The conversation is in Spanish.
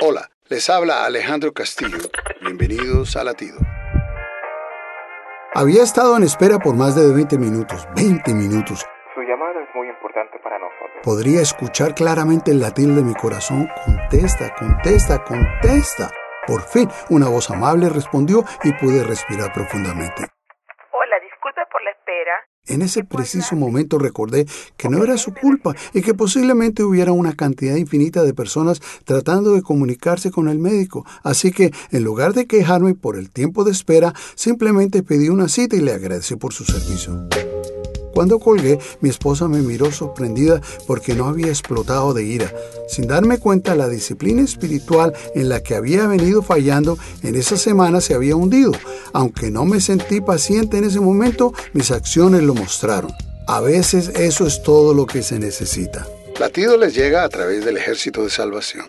Hola, les habla Alejandro Castillo. Bienvenidos a Latido. Había estado en espera por más de 20 minutos, 20 minutos. Su llamada es muy importante para nosotros. Podría escuchar claramente el latir de mi corazón. Contesta, contesta, contesta. Por fin, una voz amable respondió y pude respirar profundamente. Hola, disculpe por la espera. En ese preciso momento recordé que no era su culpa y que posiblemente hubiera una cantidad infinita de personas tratando de comunicarse con el médico. Así que, en lugar de quejarme por el tiempo de espera, simplemente pedí una cita y le agradecí por su servicio. Cuando colgué, mi esposa me miró sorprendida porque no había explotado de ira, sin darme cuenta la disciplina espiritual en la que había venido fallando en esa semana se había hundido. Aunque no me sentí paciente en ese momento, mis acciones lo mostraron. A veces eso es todo lo que se necesita. Latido les llega a través del ejército de salvación.